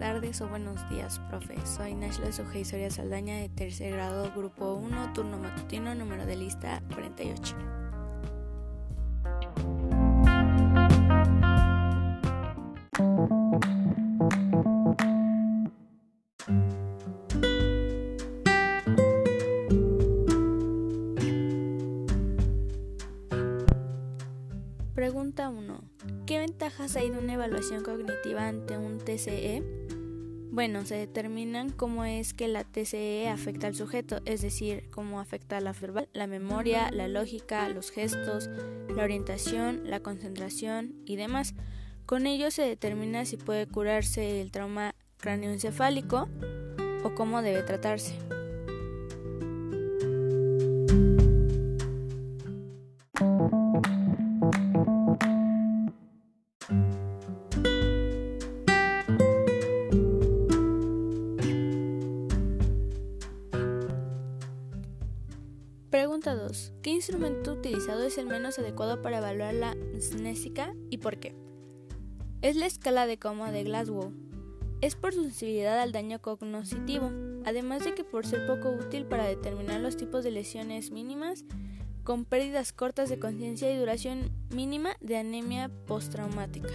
tardes o buenos días, profe. Soy Nashla Sujei Soria Saldaña de tercer grado, grupo 1, turno matutino, número de lista 48. Pregunta 1. ¿Qué ventajas hay de una evaluación cognitiva ante un TCE? Bueno, se determinan cómo es que la TCE afecta al sujeto, es decir, cómo afecta la verbal, la memoria, la lógica, los gestos, la orientación, la concentración y demás. Con ello se determina si puede curarse el trauma cráneoencefálico o cómo debe tratarse. Pregunta 2. ¿Qué instrumento utilizado es el menos adecuado para evaluar la mnésica y por qué? Es la escala de coma de Glasgow. Es por su sensibilidad al daño cognoscitivo, además de que por ser poco útil para determinar los tipos de lesiones mínimas, con pérdidas cortas de conciencia y duración mínima de anemia postraumática.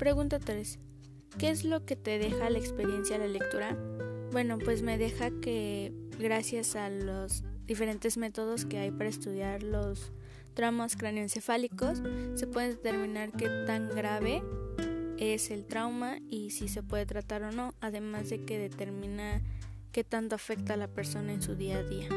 Pregunta 3. ¿Qué es lo que te deja la experiencia de la lectura? Bueno, pues me deja que gracias a los diferentes métodos que hay para estudiar los traumas cráneoencefálicos, se puede determinar qué tan grave es el trauma y si se puede tratar o no, además de que determina qué tanto afecta a la persona en su día a día.